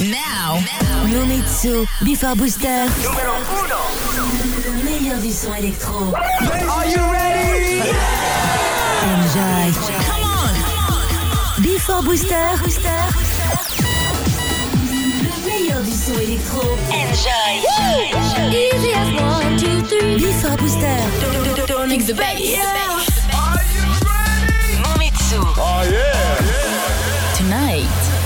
Now, Nomitsu, Before Booster. Numéro 1. Le meilleur du son électro. Are you ready? Enjoy. Come on. Before Booster. Le meilleur du son électro. Enjoy. Easy as one, two, three. Before Booster. Don't mix the bass. Are you ready? Nomitsu. Oh yeah.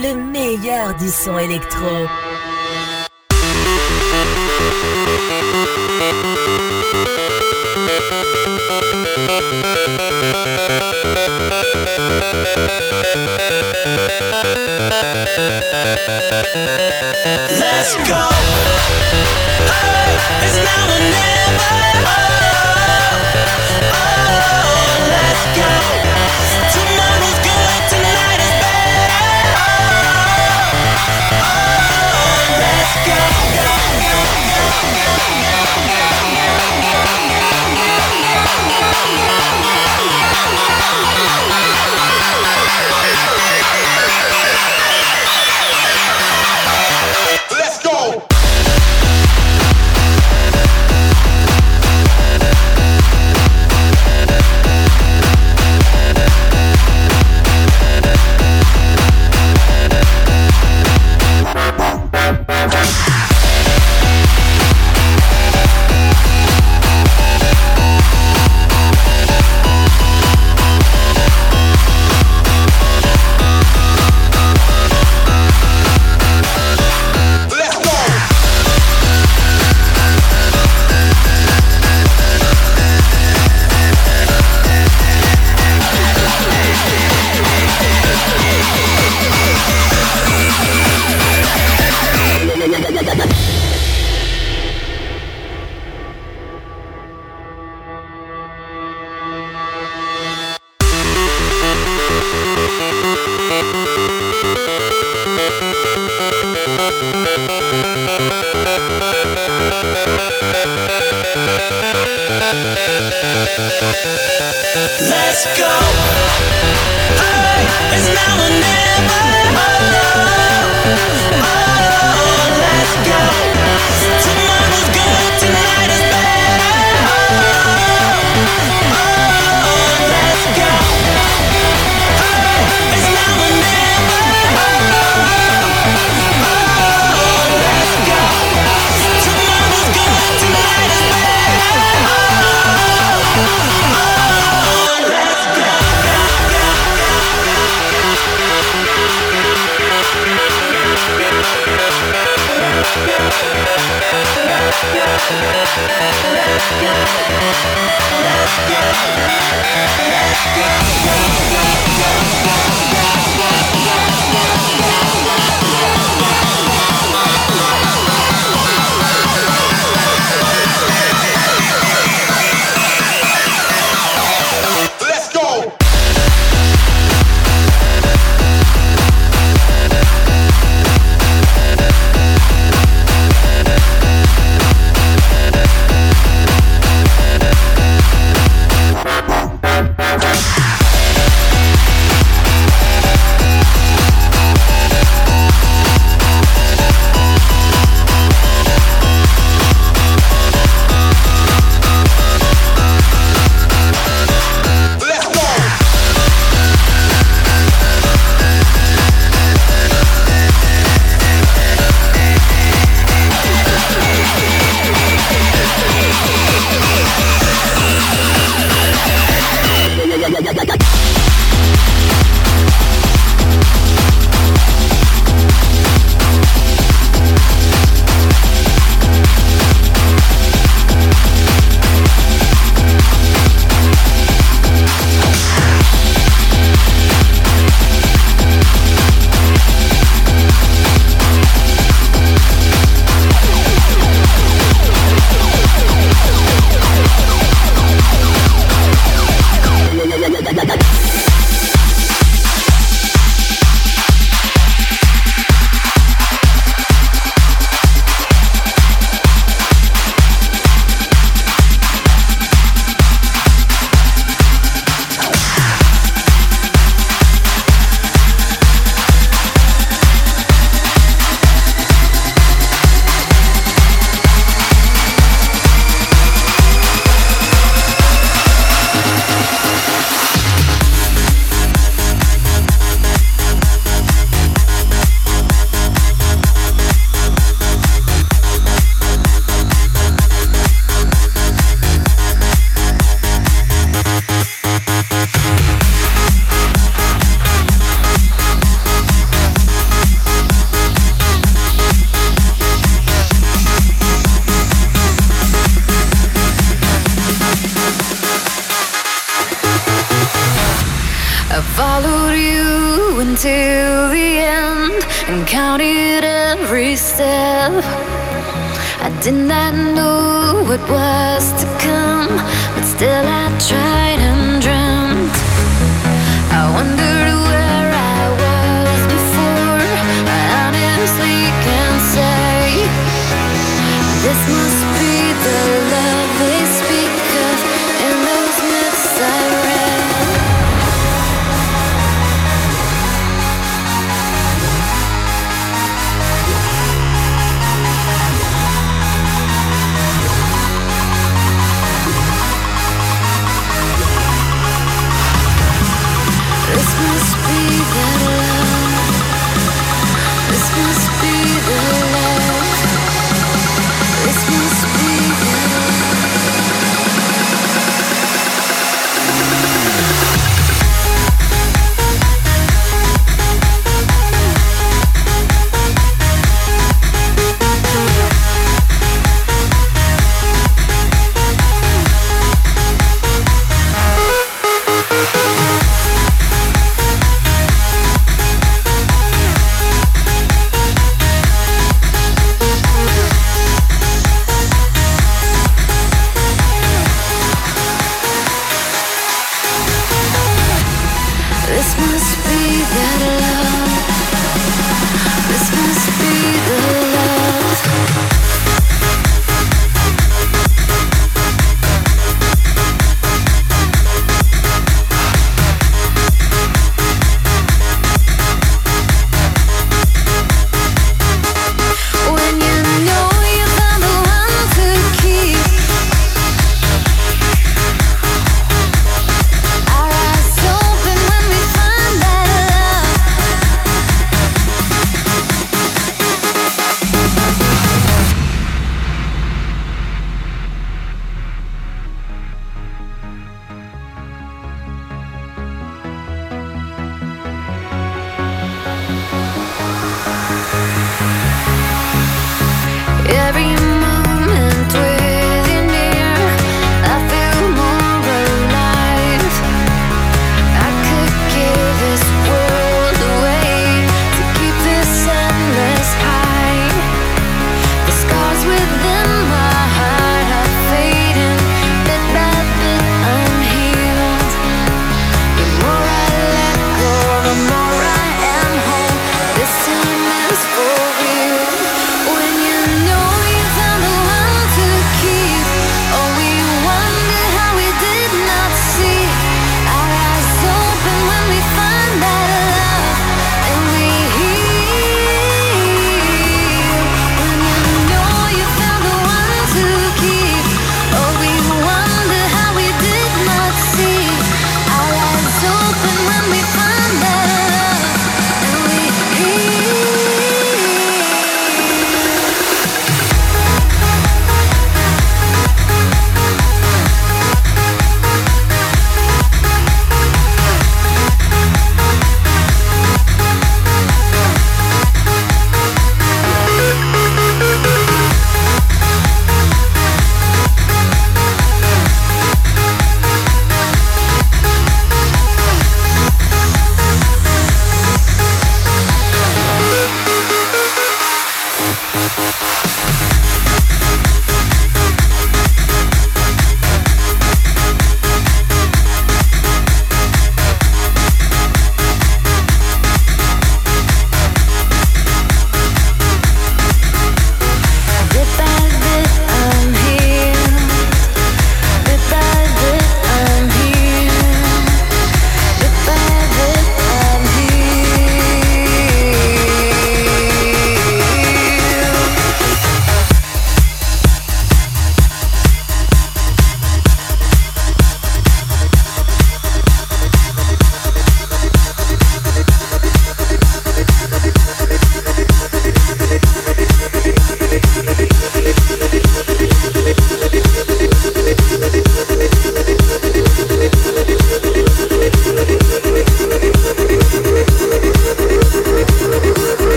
Le meilleur du son électro. Let's go. Hey, it's now or never. Oh, oh, let's go.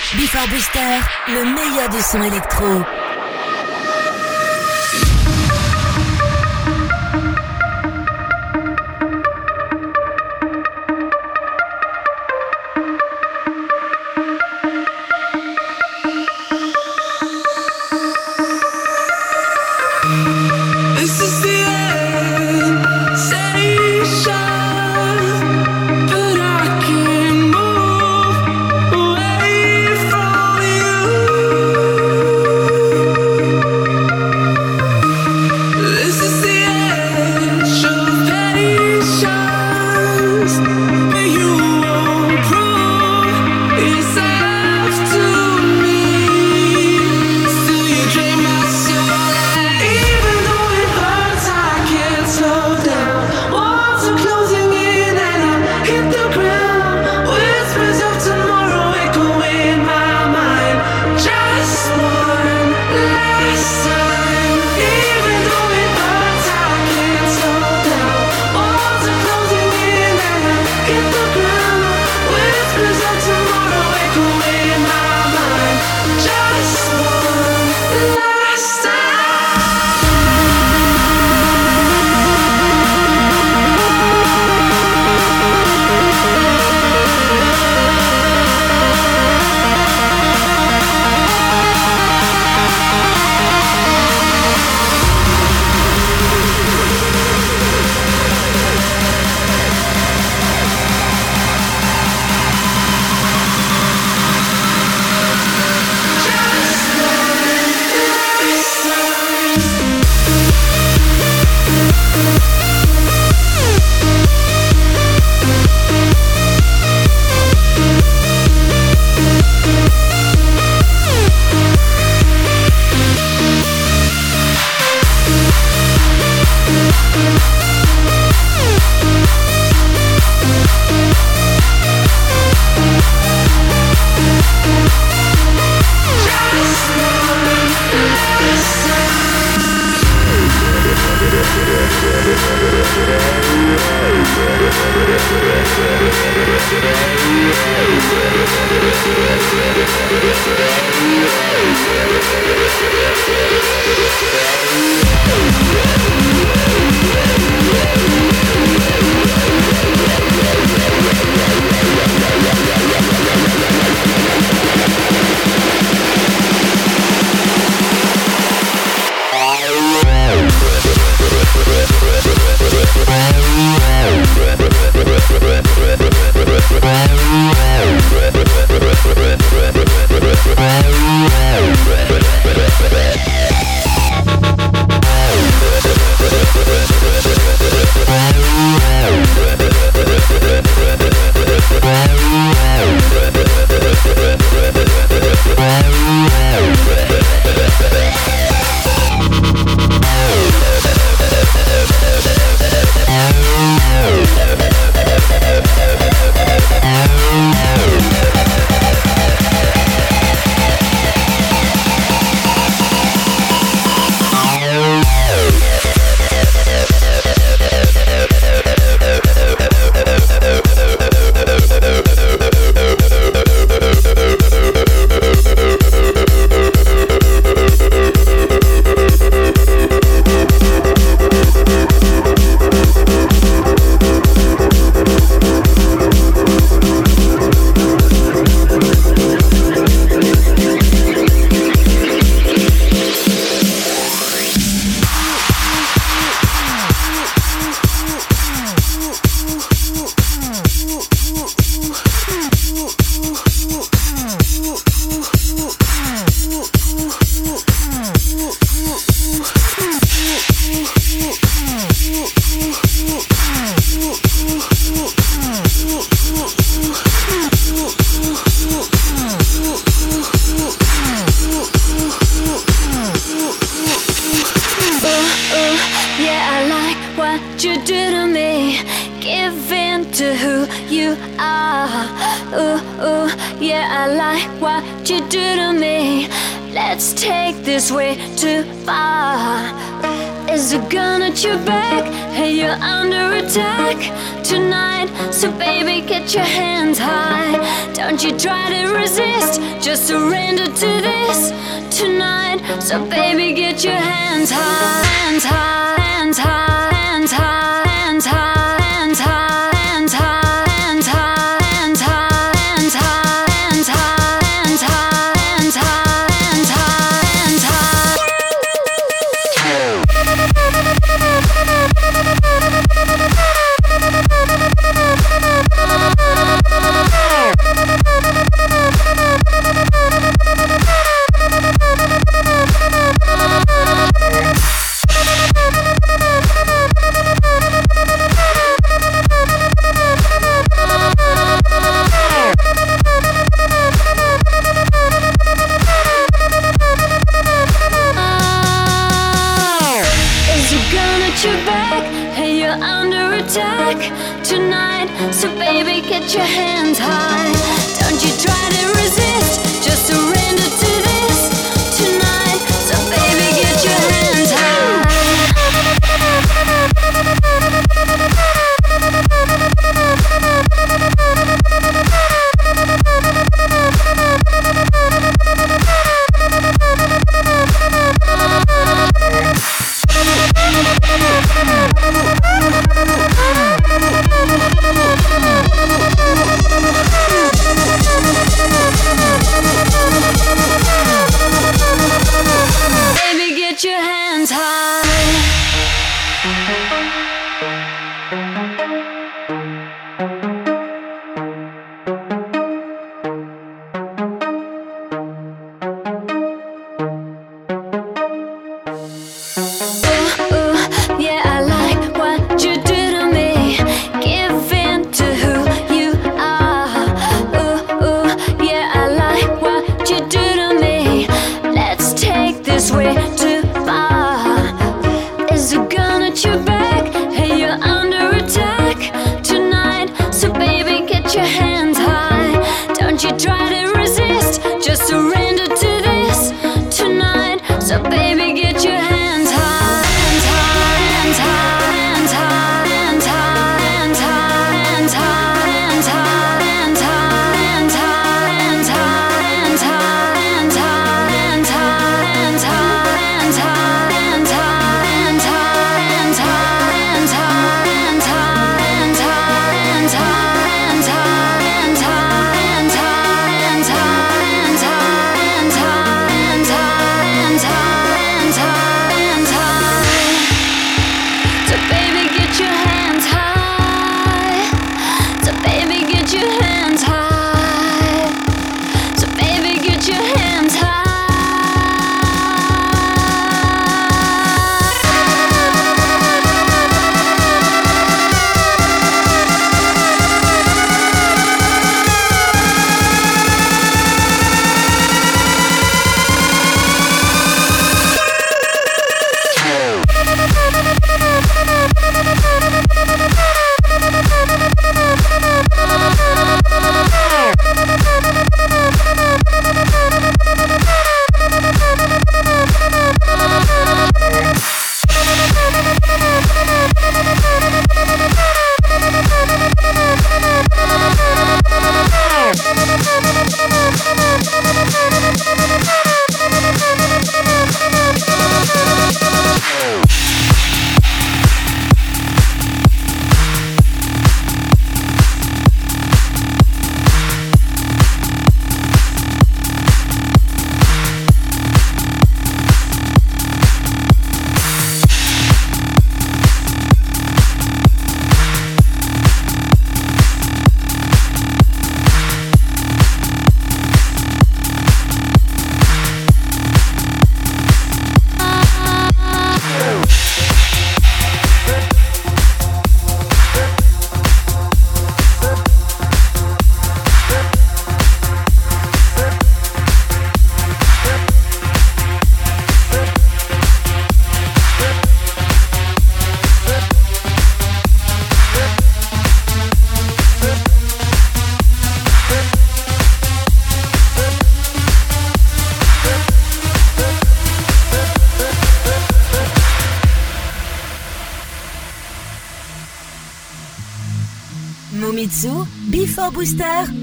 Before Booster, le meilleur du son électro.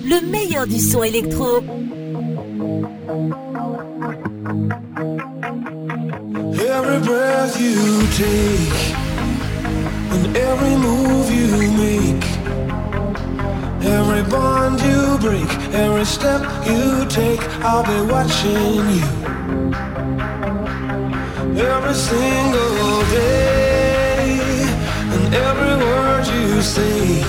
Le meilleur du son électro. Every breath you take and every move you make, every bond you break, every step you take, I'll be watching you. Every single day and every word you say,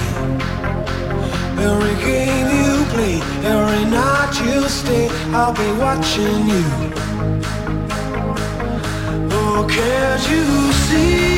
every game you every night you stay, I'll be watching you. Oh, can't you see?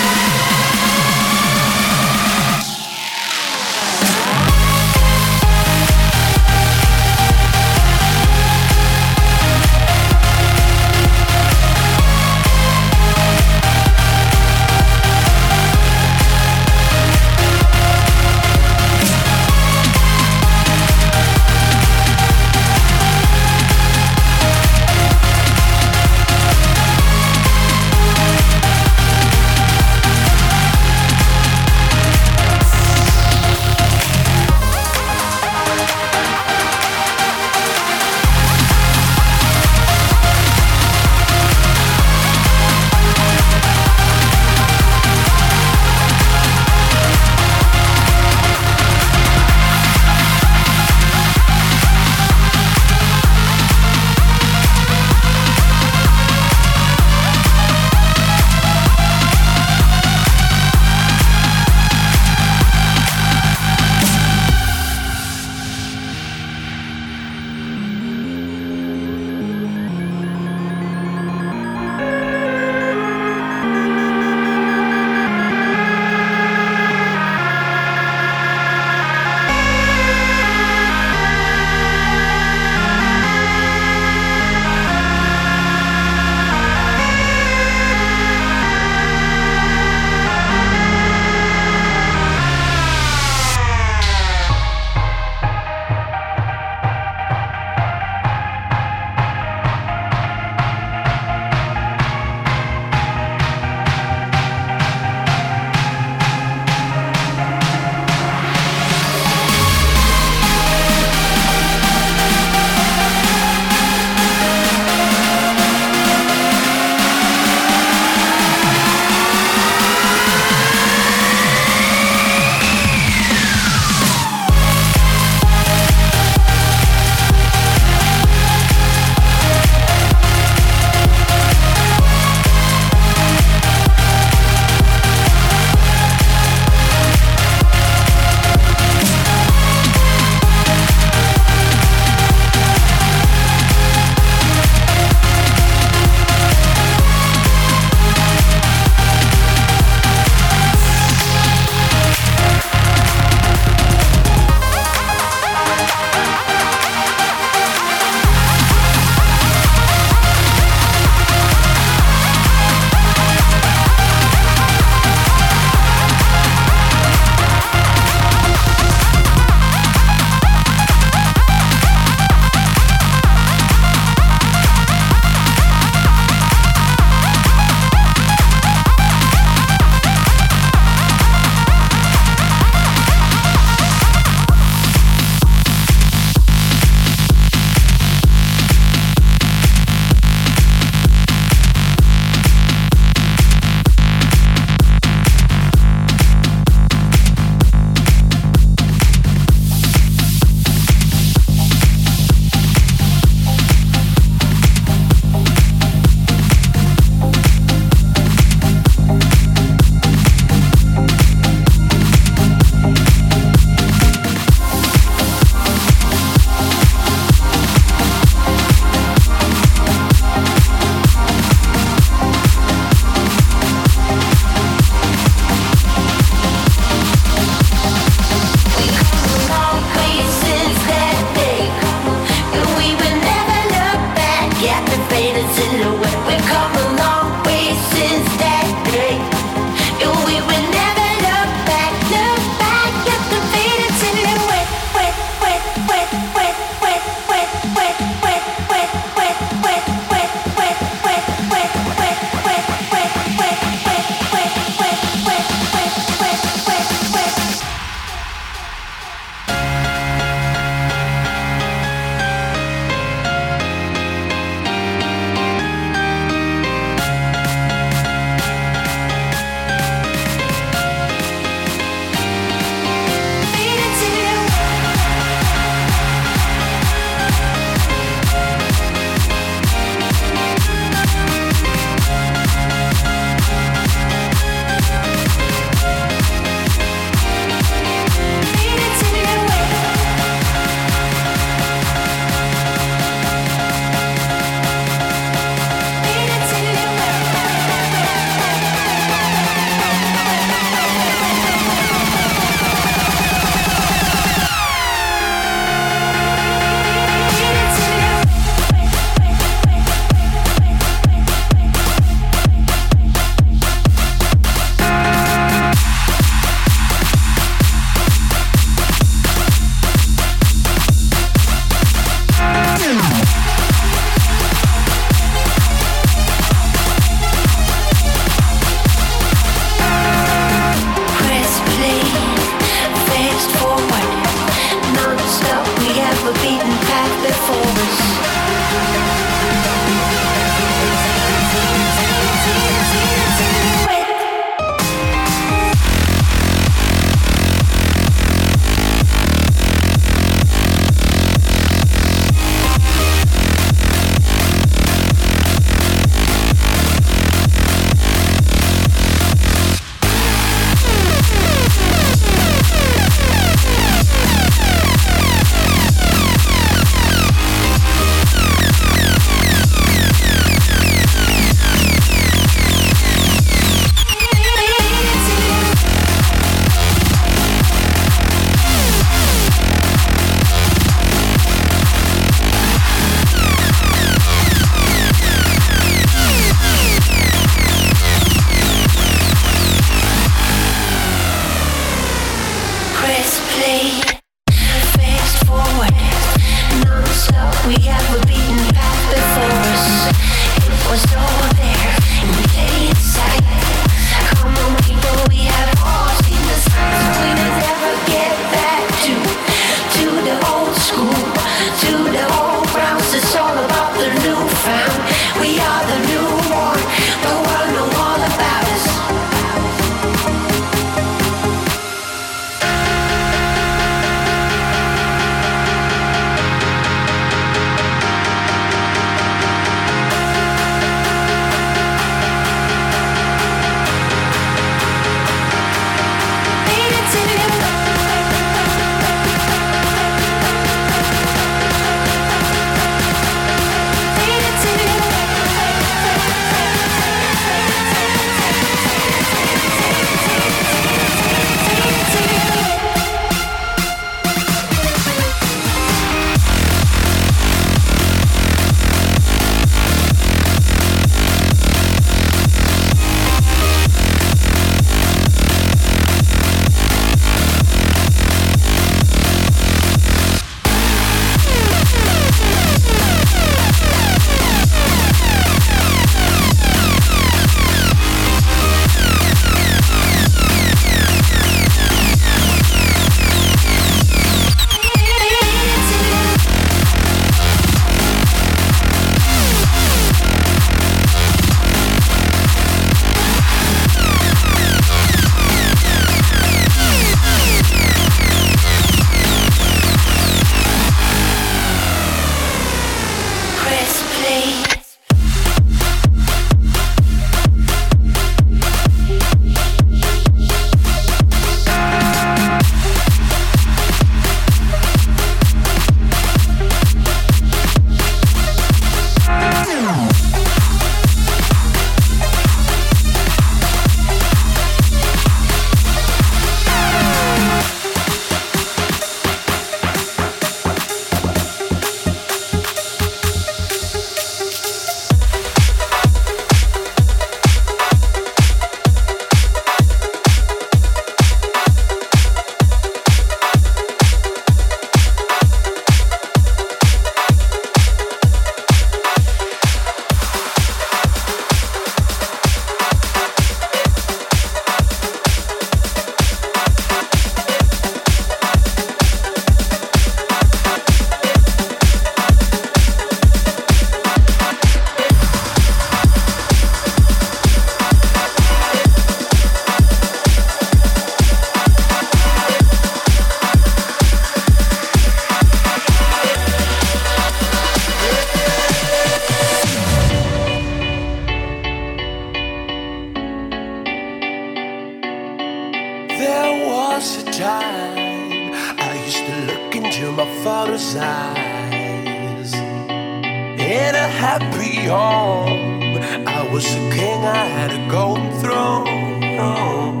had a golden throne.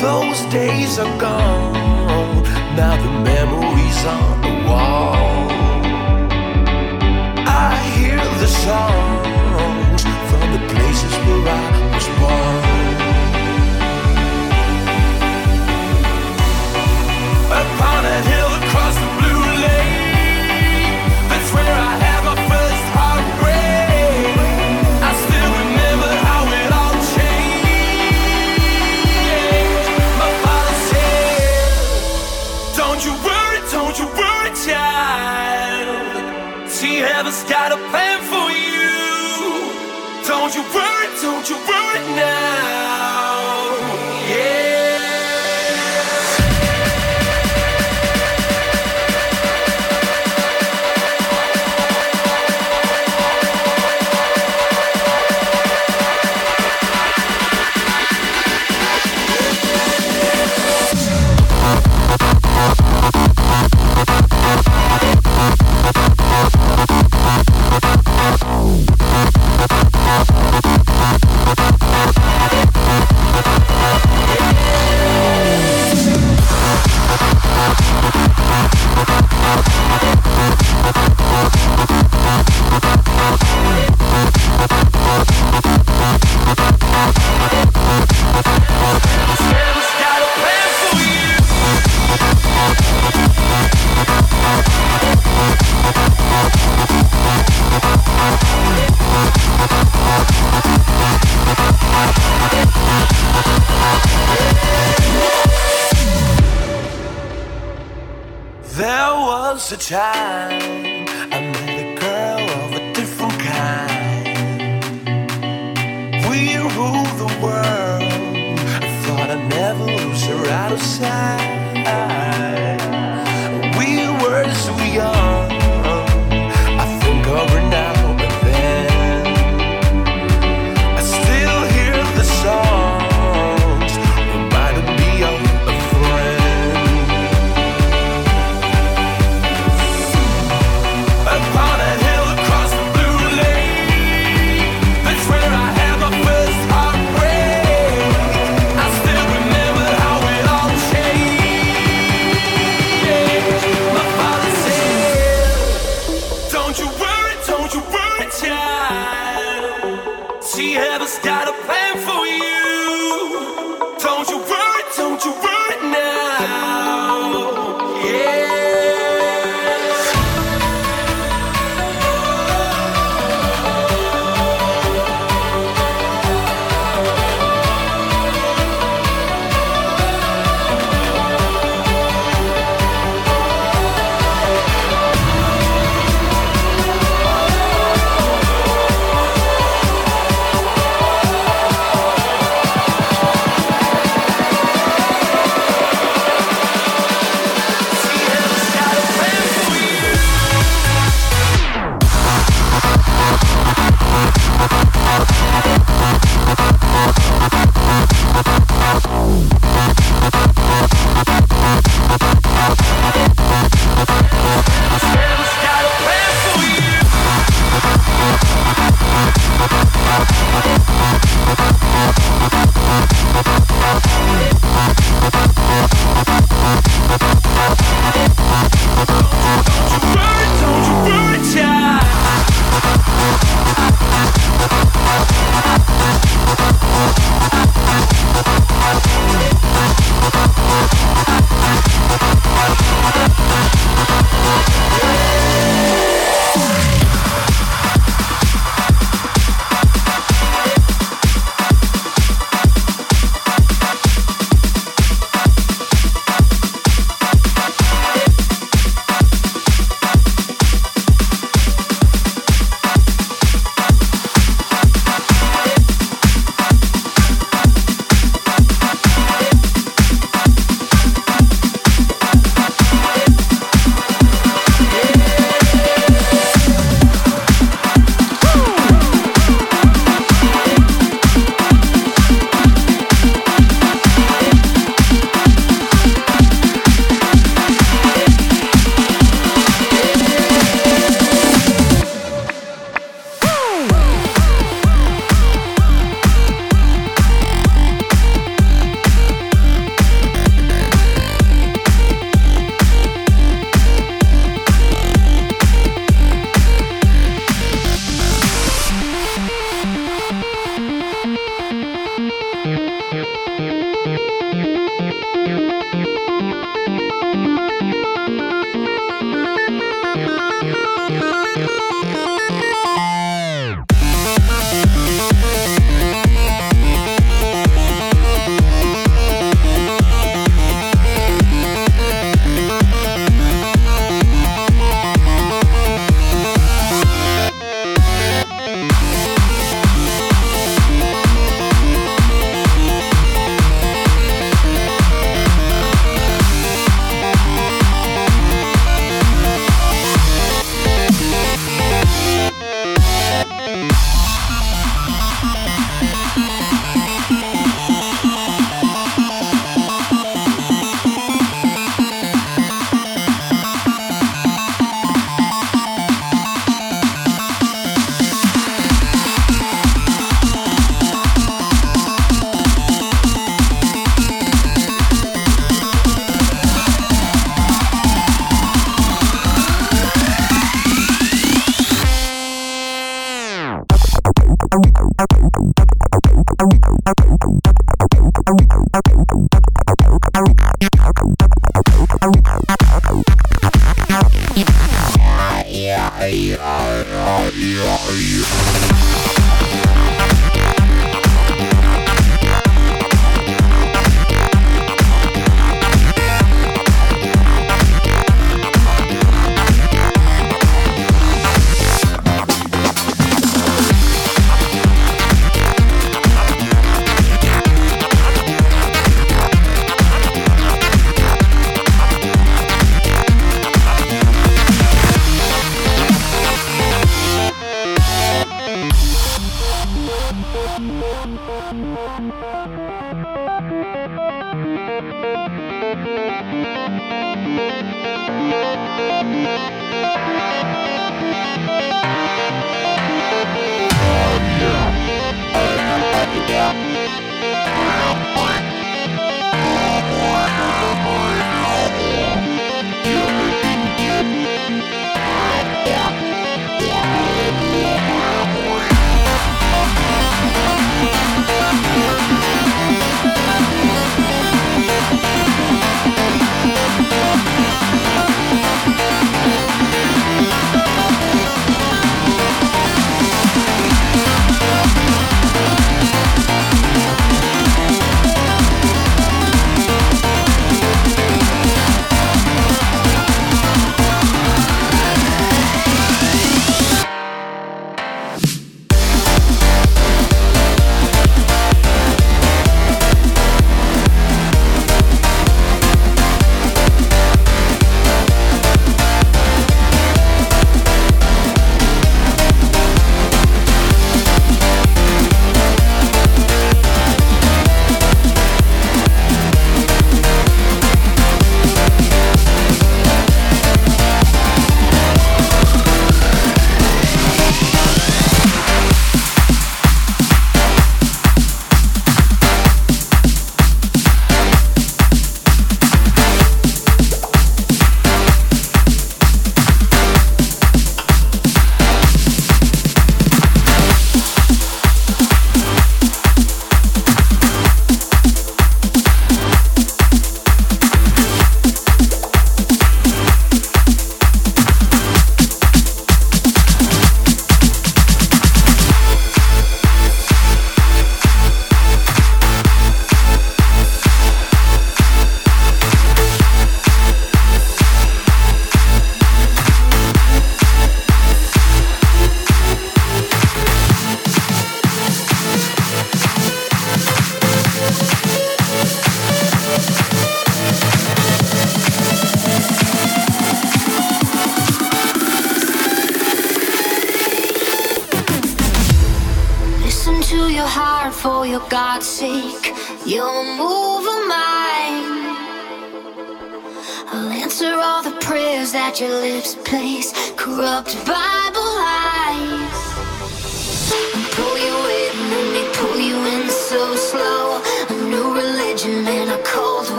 Those days are gone. Now the memories on the wall. I hear the song. the time.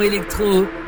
Électro.